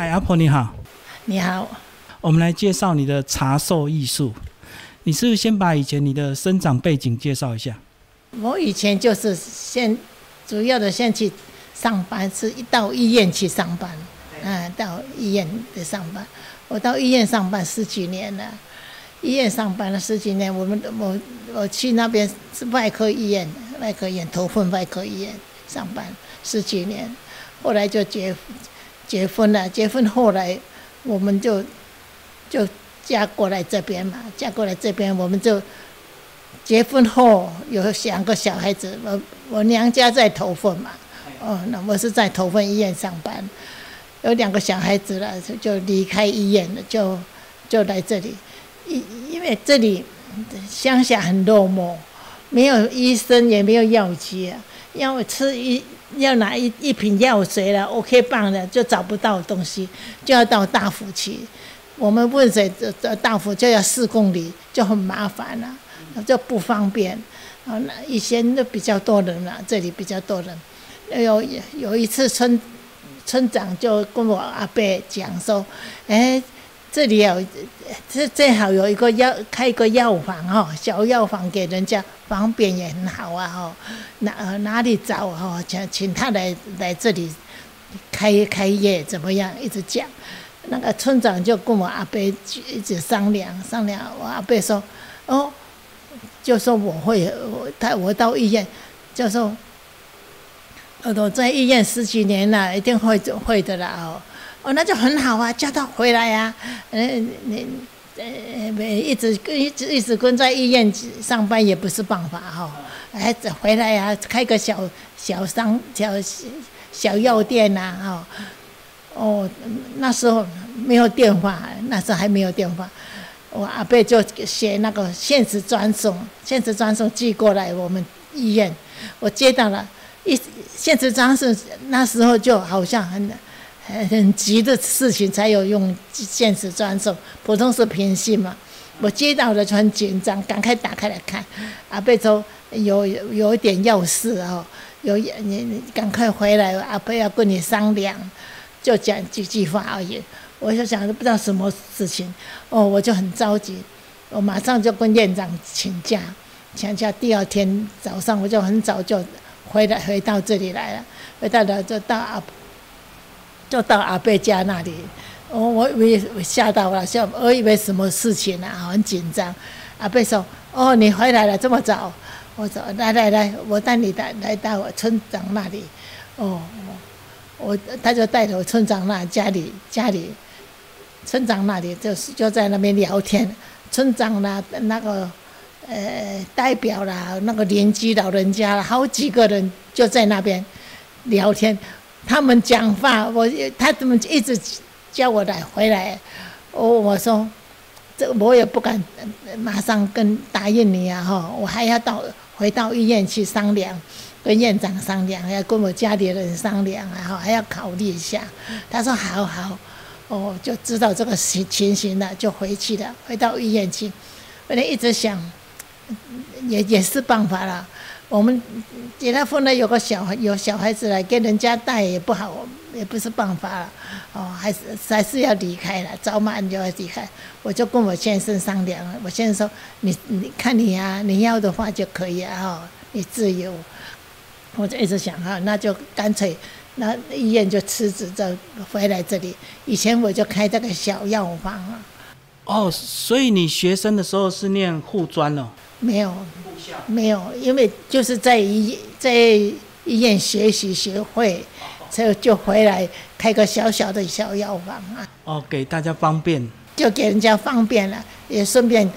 嗨，阿婆你好，你好，我们来介绍你的茶寿艺术。你是不是先把以前你的生长背景介绍一下？我以前就是先主要的先去上班，是一到医院去上班，嗯，到医院的上班。我到医院上班十几年了，医院上班了十几年。我们我我去那边是外科医院，外科医院头昏外科医院上班十几年，后来就结结婚了。结婚后来我们就就嫁过来这边嘛，嫁过来这边我们就结婚后有两个小孩子。我我娘家在头份嘛，哦，那我是在头份医院上班。有两个小孩子了，就离开医院了，就就来这里。因因为这里乡下很落寞，没有医生，也没有药剂啊。要吃一要拿一一瓶药水了，OK 棒的就找不到东西，就要到大府去。我们问谁，这这大府就要四公里，就很麻烦了，就不方便。啊，那以前都比较多人了，这里比较多人。有有一次村。村长就跟我阿伯讲说：“哎，这里有这正好有一个药开一个药房哈，小药房给人家方便也很好啊哈。哪哪里找哈？请请他来来这里开开业怎么样？一直讲。那个村长就跟我阿伯一直商量商量。我阿伯说：哦，就说我会我他我到医院就说。”我在医院十几年了，一定会会的啦哦，哦那就很好啊，叫他回来呀，嗯你呃一直一直一直跟在医院上班也不是办法哈，哎回来呀，开个小小商小小药店呐哈，哦那时候没有电话，那时候还没有电话，我阿伯就写那个限时专送，限时专送寄过来我们医院，我接到了。一现实专送那时候就好像很很急的事情才有用现实专送，普通是平信嘛。我接到了就很紧张，赶快打开来看。阿贝说有有一点要事哦，有你你赶快回来，阿贝要跟你商量，就讲几句话而已。我就想着不知道什么事情，哦，我就很着急，我马上就跟院长请假，请假第二天早上我就很早就。回来回到这里来了，回到了就到阿，就到阿贝家那里。我我以为吓到了，吓我以为什么事情啊，很紧张。阿贝说：“哦，你回来了这么早。”我说：“来来来，我带你来来到我村长那里。”哦，我他就带着村长那家里家里，村长那里就是就在那边聊天。村长那那个。呃，代表啦，那个邻居老人家，好几个人就在那边聊天。他们讲话，我他怎么一直叫我来回来？我我说，这我也不敢马上跟答应你啊！哈，我还要到回到医院去商量，跟院长商量，要跟我家里人商量，然后还要考虑一下。他说好好，哦，就知道这个情情形了，就回去了，回到医院去。我一直想。也也是办法了。我们结了婚了，有个小孩，有小孩子来给人家带也不好，也不是办法了。哦，还是还是要离开了，早晚就要离开。我就跟我先生商量了，我先生说：“你你看你呀，你要的话就可以啊，哈，你自由。”我就一直想哈，那就干脆那医院就辞职，就回来这里。以前我就开这个小药房啊。哦，所以你学生的时候是念护专哦？没有，没有，因为就是在医在医院学习学会，就就回来开个小小的小药房啊。哦，给大家方便。就给人家方便了，也顺便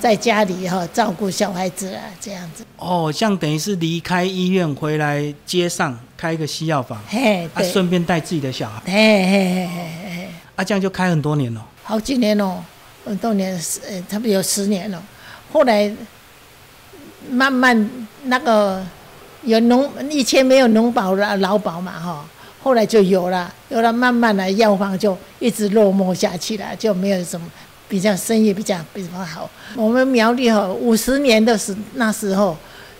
在家里哈照顾小孩子啊，这样子。哦，像等于是离开医院回来街上开一个西药房，嘿，啊，顺便带自己的小孩，嘿嘿嘿嘿嘿，啊，这样就开很多年了。好几年了，很多年，十呃，差不多有十年了。后来慢慢那个有农，以前没有农保了劳保嘛哈，后来就有了，有了慢慢的药房就一直落寞下去了，就没有什么比较生意比较比较好。我们苗栗哈五十年的时那时候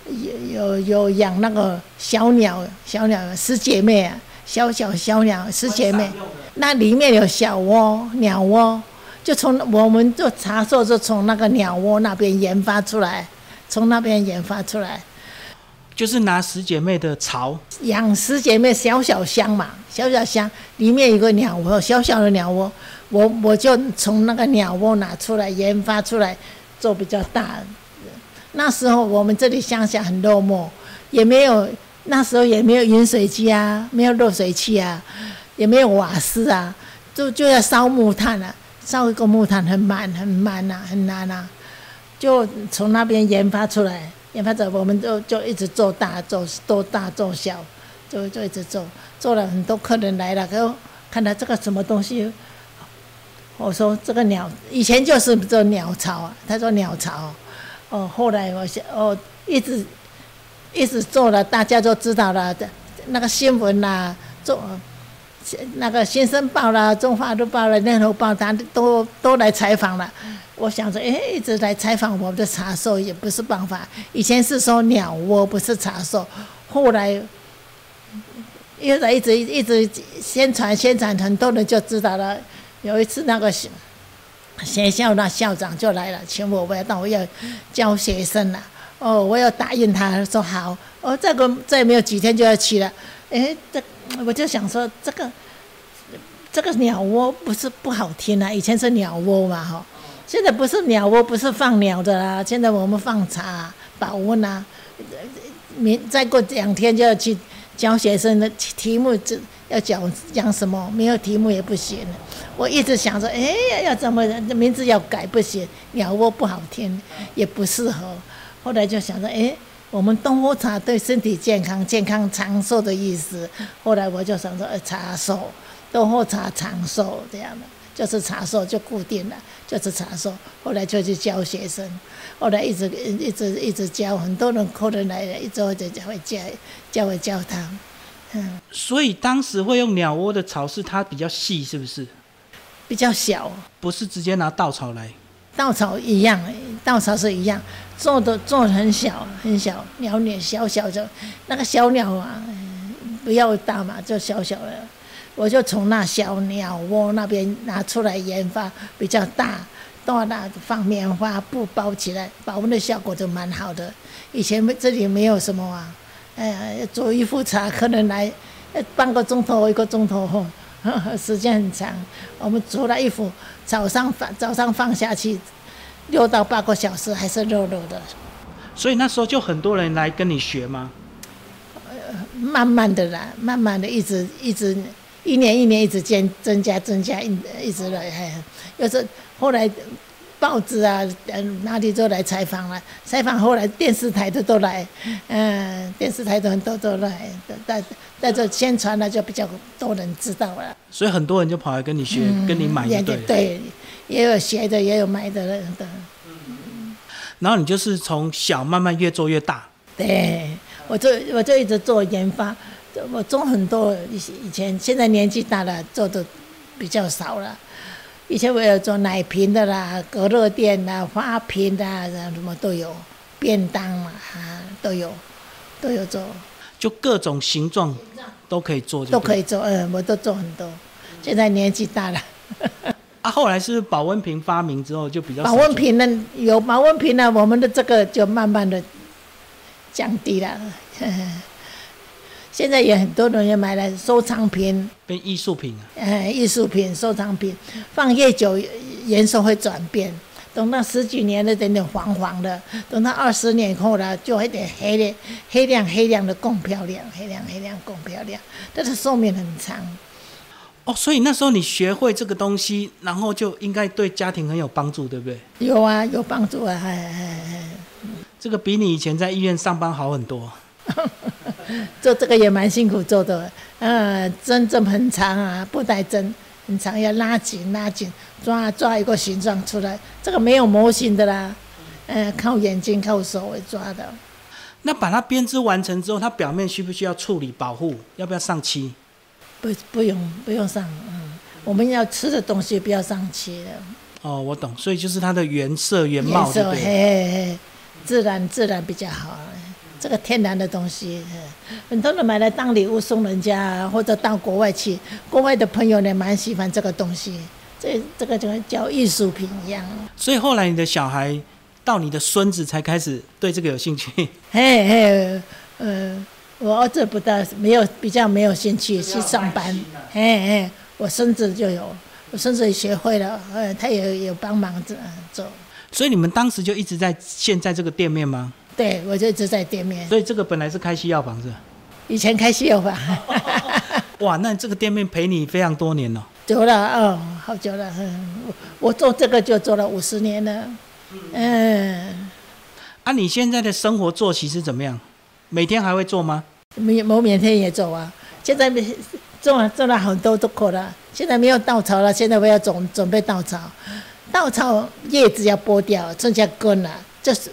有有有养那个小鸟，小鸟十姐妹啊，小小小鸟十姐妹。那里面有小窝、鸟窝，就从我们做茶寿就从那个鸟窝那边研发出来，从那边研发出来。就是拿十姐妹的巢，养十姐妹小小箱嘛，小小箱里面有个鸟窝，小小的鸟窝，我我就从那个鸟窝拿出来研发出来做比较大。那时候我们这里乡下很落寞，也没有那时候也没有饮水机啊，没有热水器啊，也没有瓦斯啊，就就要烧木炭啊，烧一个木炭很慢很慢呐，很难呐，就从那边研发出来。研发者，我们就就一直做大做做大做小，就就一直做，做了很多客人来了，后看到这个什么东西，我说这个鸟以前就是做鸟巢啊，他说鸟巢，哦，后来我想哦一直一直做了，大家都知道了，那个新闻啦，做那个《新生报》啦，《中华日报》啦，《联合报》他都都来采访了。我想着，哎，一直来采访我们的茶寿也不是办法。以前是说鸟窝不是茶寿，后来一直一直一直宣传宣传，很多人就知道了。有一次那个学校那校长就来了，请我我要到我要教学生了。哦，我要答应他说好。哦，这个再没有几天就要去了。哎，这我就想说，这个这个鸟窝不是不好听啊，以前是鸟窝嘛，哈。现在不是鸟窝，不是放鸟的啦。现在我们放茶、保温啊。明再过两天就要去教学生的题目，这要讲讲什么？没有题目也不行。我一直想着，哎，要怎么名字要改不行？鸟窝不好听，也不适合。后来就想着，哎，我们东坡茶对身体健康、健康长寿的意思。后来我就想着，茶寿，东坡茶长寿这样的。就是茶寿就固定了，就是茶寿。后来就去教学生，后来一直一直一直教，很多人客人来了，一直会教会教教会教他。嗯。所以当时会用鸟窝的草是它比较细，是不是？比较小。不是直接拿稻草来。稻草一样，稻草是一样，做的做的很小很小，鸟鸟小小的，那个小鸟啊，不要大嘛，就小小的。我就从那小鸟窝那边拿出来研发，比较大，到那放棉花布包起来，保温的效果就蛮好的。以前这里没有什么啊，哎呀，做一壶茶可能来半个钟头一个钟头吼，时间很长。我们除了衣服，早上放早上放下去，六到八个小时还是热热的。所以那时候就很多人来跟你学吗？慢慢的啦，慢慢的一直一直。一年一年一直增增加增加一一直来，又是后来报纸啊，嗯哪里都来采访了，采访后来电视台的都来，嗯电视台的很多都来，在在这宣传了就比较多人知道了。所以很多人就跑来跟你学，跟你买，对对，也有学的，也有买的的。嗯，然后你就是从小慢慢越做越大。对，我就我就一直做研发。我做很多，以以前现在年纪大了，做的比较少了。以前我有做奶瓶的啦，隔热垫啦，花瓶的，什么都有，便当嘛，啊，都有，都有做。就各种形状都可以做，都可以做，嗯，我都做很多。现在年纪大了。啊，后来是保温瓶发明之后就比较。保温瓶呢，有保温瓶呢，我们的这个就慢慢的降低了。现在有很多人也买了收藏品，变艺术品啊。哎，艺术品、收藏品，放越久颜色会转变。等到十几年的，点点黄黄的；等到二十年后了，就一点黑的，黑亮黑亮的更漂亮，黑亮黑亮更漂亮。但是寿命很长。哦，所以那时候你学会这个东西，然后就应该对家庭很有帮助，对不对？有啊，有帮助啊，哎哎哎。这个比你以前在医院上班好很多。做这个也蛮辛苦做的，呃，针针很长啊，布袋针很长，要拉紧拉紧，抓抓一个形状出来。这个没有模型的啦，呃，靠眼睛靠手来抓的。那把它编织完成之后，它表面需不需要处理保护？要不要上漆？不，不用，不用上。嗯，我们要吃的东西不要上漆的。哦，我懂，所以就是它的原色原貌，对嘿嘿，自然自然比较好。这个天然的东西，嗯很多人买来当礼物送人家，或者到国外去，国外的朋友呢蛮喜欢这个东西，这这个就叫艺术品一样。所以后来你的小孩到你的孙子才开始对这个有兴趣。嘿嘿，呃，我儿子不大没有比较没有兴趣去上班，嘿嘿，我孙子就有，我孙子也学会了，呃，他也有帮忙做做，所以你们当时就一直在现在这个店面吗？对我就一直在店面，所以这个本来是开西药房是吧？以前开西药房，哇，那这个店面陪你非常多年了。久了哦，好久了，嗯，我我做这个就做了五十年了，嗯，啊，你现在的生活作息是怎么样？每天还会做吗？没我每天也做啊，现在没做了做了很多都过了，现在没有稻草了，现在我要准准备稻草，稻草叶子要剥掉，剩下根了，就是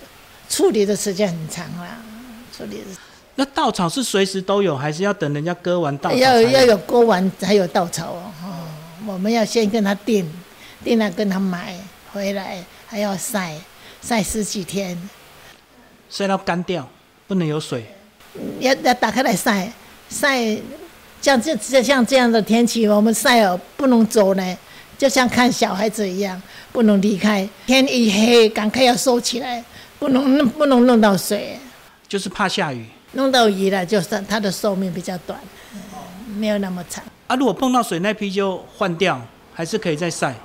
处理的时间很长啦，处理的那稻草是随时都有，还是要等人家割完稻草要要有割完才有稻草哦，哦，我们要先跟他订，订了跟他买回来，还要晒晒十几天，晒到干掉，不能有水。要要打开来晒晒，像这这像这样的天气，我们晒哦不能走呢，就像看小孩子一样，不能离开。天一黑，赶快要收起来，不能弄不能弄到水，就是怕下雨弄到鱼了，就是它的寿命比较短，嗯没有那么长。啊。如果碰到水那批就换掉，还是可以再晒。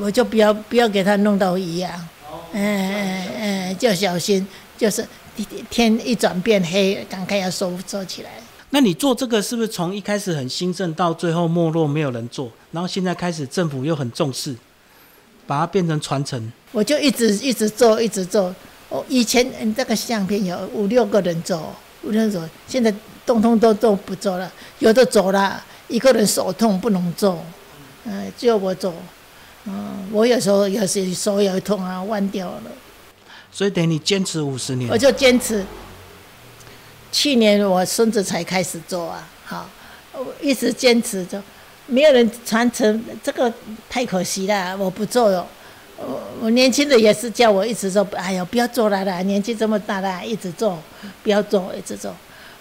我就不要不要给它弄到鱼啊，嗯嗯嗯，就小心，就是天一转变黑，赶快要收收起来。那你做这个是不是从一开始很兴盛，到最后没落，没有人做，然后现在开始政府又很重视，把它变成传承？我就一直一直做，一直做。我以前嗯这个相片有五六个人做，五六个人做，现在通通都都不做了，有的走了，一个人手痛不能做，嗯、只有我做。嗯，我有时候有时手也痛啊，弯掉了，所以等于你坚持五十年我。就坚持。去年我孙子才开始做啊，好，我一直坚持着，没有人传承，这个太可惜了，我不做哟。我我年轻的也是叫我一直做，哎呦不要做了啦，年纪这么大了，一直做，不要做，一直做。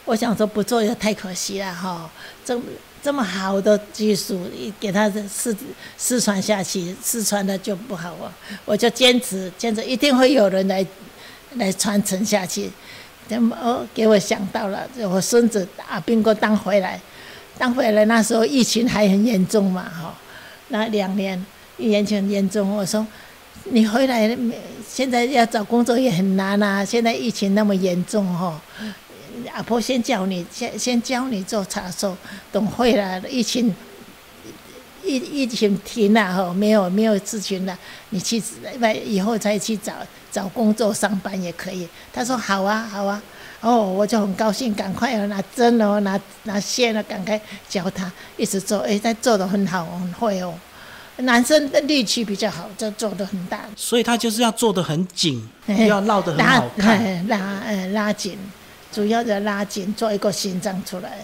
我想说不做也太可惜了哈，这么这么好的技术，给他失失传下去，失传的就不好啊。我就坚持，坚持一定会有人来来传承下去。怎么哦？给我想到了，我孙子打兵哥当回来，当回来那时候疫情还很严重嘛，哈，那两年疫情很严重，我说你回来，现在要找工作也很难啊，现在疫情那么严重哈，阿婆先教你，先先教你做茶寿，等回来了疫情。疫疫情停了哈，没有没有事情了，你去外以后再去找找工作上班也可以。他说好啊好啊，哦我就很高兴，赶快要拿针哦拿拿线了，赶快教他一直做，哎他做的很好很会哦。男生的力气比较好，就做的很大，所以他就是要做的很紧，要绕得很拉好看。拉拉呃拉紧，主要的拉紧，做一个心脏出来。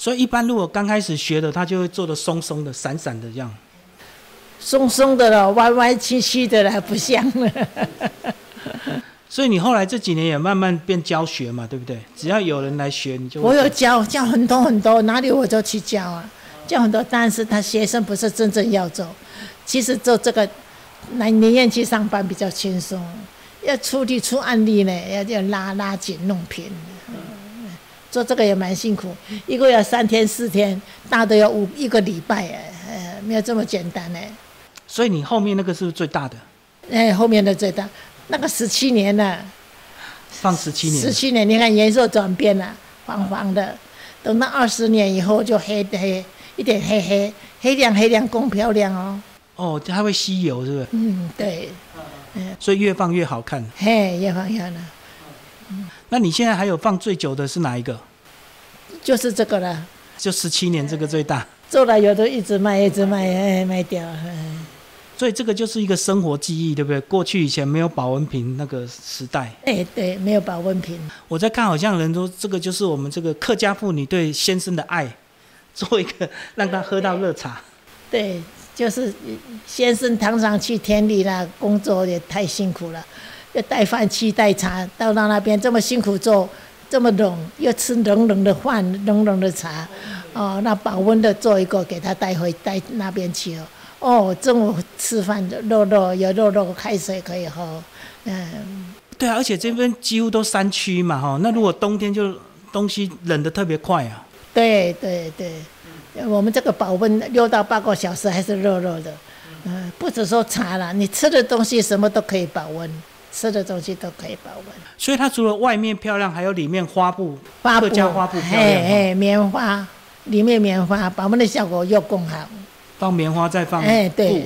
所以一般如果刚开始学的，他就会做的松松的、散散的这样。松松的了，歪歪曲曲的了，不像了。所以你后来这几年也慢慢变教学嘛，对不对？只要有人来学，你就会我有教教很多很多，哪里我就去教啊，教很多。但是他学生不是真正要做，其实做这个，来宁愿去上班比较轻松。要处理出案例呢，要要拉拉紧弄平。嗯做这个也蛮辛苦，一个要三天四天，大的要五一个礼拜哎，呃，没有这么简单哎。所以你后面那个是不是最大的？哎，后面的最大那个十七年了。放十七年十，七年，你看颜色转变了，黄黄的。等到二十年以后就黑的黑，一点黑黑，黑亮黑亮，更漂亮哦。哦，它会吸油，是不是？嗯，对，所以越放越好看。嘿，越放越了，那你现在还有放最久的是哪一个？就是这个了。就十七年这个最大，做了有的一直卖，一直卖，哎，卖掉。哎所以这个就是一个生活记忆，对不对？过去以前没有保温瓶那个时代，哎，对，没有保温瓶。我在看，好像人说这个就是我们这个客家妇女对先生的爱，做一个让他喝到热茶。对，就是先生常常去田里啦，工作也太辛苦了。要带饭去带茶，到到那边这么辛苦做，这么冷，又吃冷冷的饭、冷冷的茶，哦，那保温的做一个给他带回带那边去哦。哦，中午吃饭的肉肉有肉肉，开水可以喝，嗯，对啊，而且这边几乎都山区嘛，哈，那如果冬天就东西冷的特别快啊。对对对，我们这个保温六到八个小时还是热热的，嗯，不止说茶了，你吃的东西什么都可以保温，吃的东西都可以保温。所以它除了外面漂亮，还有里面花布，花布加花布漂亮哦。哎哎，棉花里面棉花保温的效果又更好，放棉花再放哎对，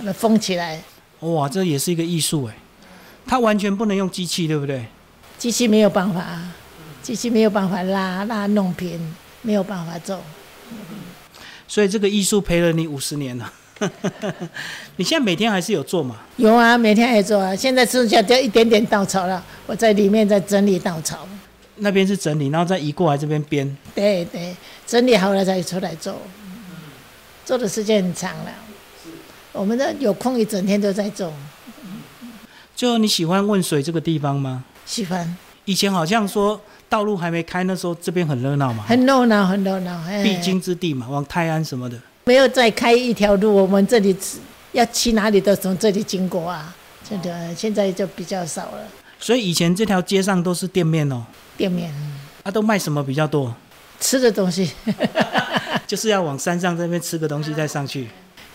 那封起来，哇，这也是一个艺术哎，它完全不能用机器，对不对？机器没有办法，机器没有办法拉拉弄平，没有办法做。所以这个艺术陪了你五十年了。你现在每天还是有做嘛？有啊，每天还做啊。现在剩下掉一点点稻草了，我在里面在整理稻草。那边是整理，然后再移过来这边编。对对，整理好了再出来做，做的时间很长了。我们的有空一整天都在做，就你喜欢问水这个地方吗？喜欢，以前好像说道路还没开，那时候这边很热闹嘛，很热闹，很热闹。哎必经之地嘛，往泰安什么的。没有再开一条路，我们这里要去哪里都从这里经过啊。真的，现在就比较少了。所以以前这条街上都是店面哦，店面啊，都卖什么比较多？吃的东西，就是要往山上这边吃个东西再上去。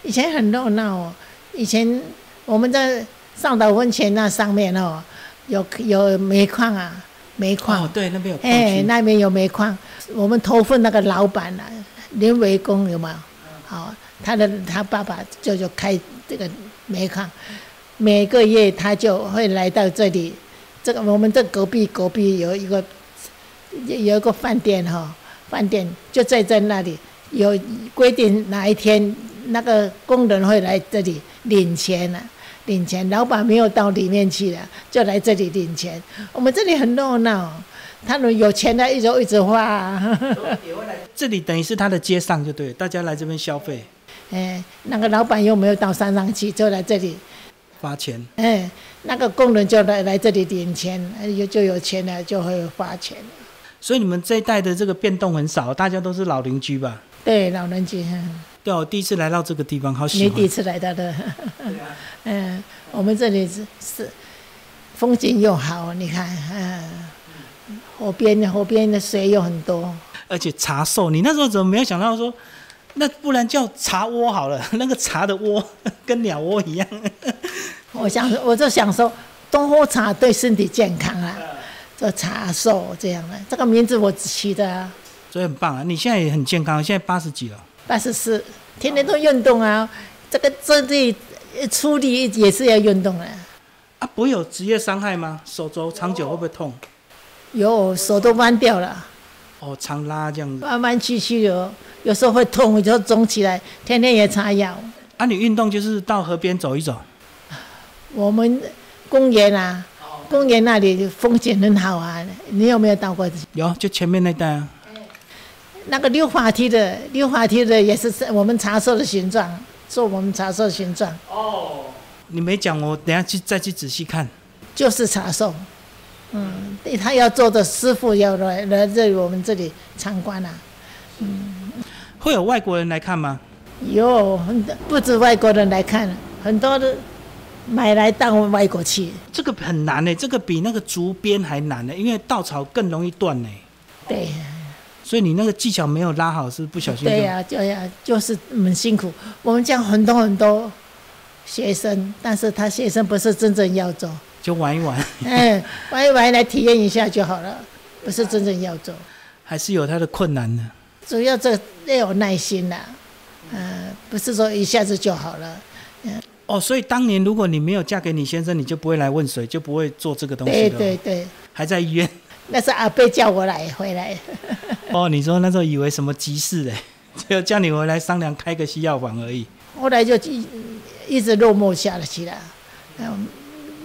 以前很热闹哦。以前我们在上岛温泉那上面哦，有有煤矿啊，煤矿。哦，对，那边有矿哎，区。那边有煤矿，我们头份那个老板啊，林维公有没有？好、他的他爸爸就就开这个煤矿，每个月他就会来到这里，这个我们这隔壁隔壁有一个有一个饭店哈、饭店就在在那里有规定哪一天那个工人会来这里领钱呢、领钱，老板没有到里面去了，就来这里领钱。我们这里很热闹，他们有钱的一直一直花、这里等于是他的街上就对，大家来这边消费 哎，那个老板又没有到山上去，就来这里。花钱。哎，那个工人就来来这里领钱，哎有就有钱了，就会花钱。所以你们这一代的这个变动很少，大家都是老邻居吧？对，老邻居，嗯对啊，我第一次来到这个地方，好喜欢你第一。次来到的，嗯，我们这里是是风景又好，你看，嗯，河边河边的水有很多，而且茶寿，你那时候怎么没有想到说，那不然叫茶窝好了？那个茶的窝 跟鸟窝一样。我想我就想说，多喝茶对身体健康啊，这茶寿这样的，这个名字我起的啊。所以很棒啊！你现在也很健康，现在八十几了。八十四，天天都运动啊，这个这里呃出力也是要运动啊。啊，不会有职业伤害吗？手肘长久会不会痛？有手都弯掉了，哦，常拉这样子。弯弯曲曲的，有时候会痛，就肿起来，天天也擦药。啊，你运动就是到河边走一走。我们公园啊，公园那里风景很好啊，你有没有到过？有，就前面那带啊。那个溜滑梯的，溜滑梯的也是我们茶社的形状，做我们茶社的形状，哦你没讲，我等下去再去仔细看。就是茶寿。嗯，对他要做的师傅要来来这里我们这里参观啊。嗯会有外国人来看吗？有不止外国人来看，很多的买来当外国去。这个很难呢，这个比那个竹编还难呢，因为稻草更容易断呢。对所以你那个技巧没有拉好，是不小心对呀、就呀，就是很辛苦。我们讲很多很多学生，但是他学生不是真正要做，就玩一玩，嗯，玩一玩来体验一下就好了，不是真正要做。还是有它的困难的。主要这要有耐心啦、嗯、不是说一下子就好了。嗯哦，所以当年如果你没有嫁给你先生，你就不会来问水，就不会做这个东西对。对对，还在医院。那是阿贝叫我来 回来。哦，你说那时候以为什么急事嘞，就叫你回来商量开个西药房而已。后来就一一直落寞下了去了，嗯，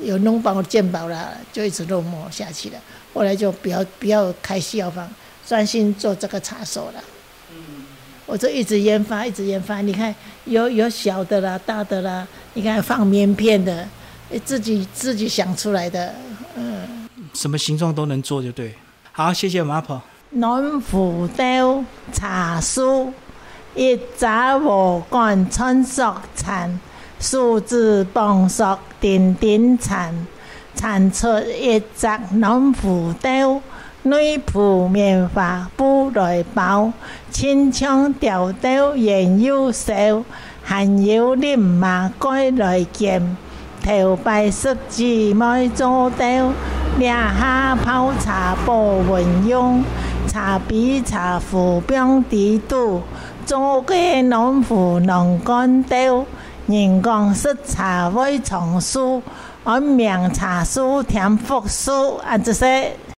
有农保健保了，就一直落寞下去了。后来就不要不要开西药房，专心做这个茶手了。嗯我就一直研发，一直研发。你看，有有小的啦，大的啦，你看放棉片的，自己自己想出来的，嗯。什么形状都能做，就对。好，谢谢马婆。暖壶雕茶书，一早无管春色残，数字磅礴点点残，残出一则暖壶雕。女仆棉花布来包，轻枪吊刀仍有手，还有立马改来剑，头摆设计莫做刀，两下泡茶不文用，茶比茶壶冰地度，做个农妇能干刀，人讲色茶会藏书，我名茶书添福书，啊这些。